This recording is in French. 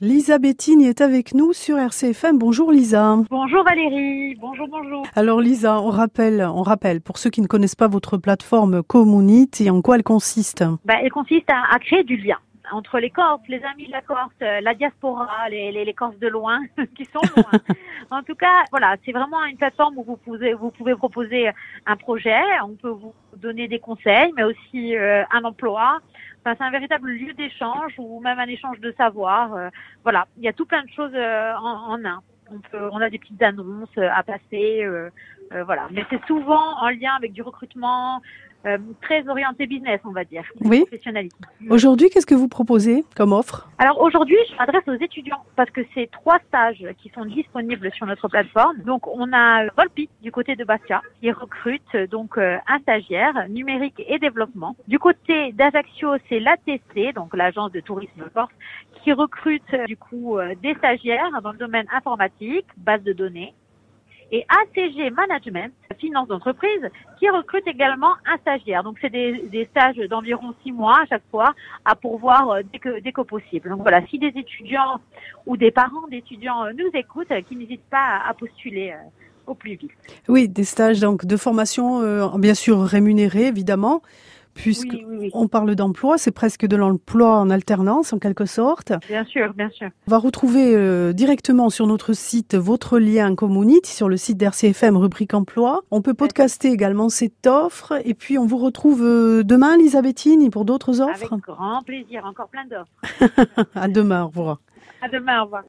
Lisa Bettini est avec nous sur RCFM. Bonjour Lisa. Bonjour Valérie. Bonjour, bonjour. Alors Lisa, on rappelle, on rappelle pour ceux qui ne connaissent pas votre plateforme Community, en quoi elle consiste? Bah, Elle consiste à, créer du lien entre les Corses, les amis de la Corse, euh, la diaspora, les, les, les Corses de loin, qui sont loin. en tout cas, voilà, c'est vraiment une plateforme où vous pouvez, vous pouvez proposer un projet, on peut vous donner des conseils, mais aussi euh, un emploi, C'est un véritable lieu d'échange ou même un échange de savoir. Euh, voilà, il y a tout plein de choses euh, en, en, un. On, peut, on a des petites annonces euh, à passer, voilà. Mais c'est souvent en lien avec du recrutement, euh, très orienté business, on va dire. Oui. Aujourd'hui, qu'est-ce que vous proposez comme offre? Alors aujourd'hui, je m'adresse aux étudiants parce que c'est trois stages qui sont disponibles sur notre plateforme. Donc on a Volpi du côté de Bastia qui recrute donc euh, un stagiaire numérique et développement. Du côté d'Ajaccio, c'est l'ATC, donc l'agence de tourisme Corse, qui recrute du coup euh, des stagiaires dans le domaine informatique, base de données et ACG Management, finance d'entreprise, qui recrute également un stagiaire. Donc c'est des, stages d'environ six mois à chaque fois à pourvoir euh, dès que, dès que possible. Donc voilà, si des étudiants ou des parents d'étudiants euh, nous écoutent, euh, qui n'hésitent pas à postuler au plus vite. Oui, des stages donc de formation bien sûr rémunérés évidemment, puisque on parle d'emploi, c'est presque de l'emploi en alternance en quelque sorte. Bien sûr, bien sûr. On va retrouver euh, directement sur notre site votre lien Community sur le site d'RCFM rubrique emploi. On peut podcaster également cette offre et puis on vous retrouve euh, demain Elisabethine pour d'autres offres. Avec grand plaisir, encore plein d'offres. à demain, au revoir. À demain, au revoir.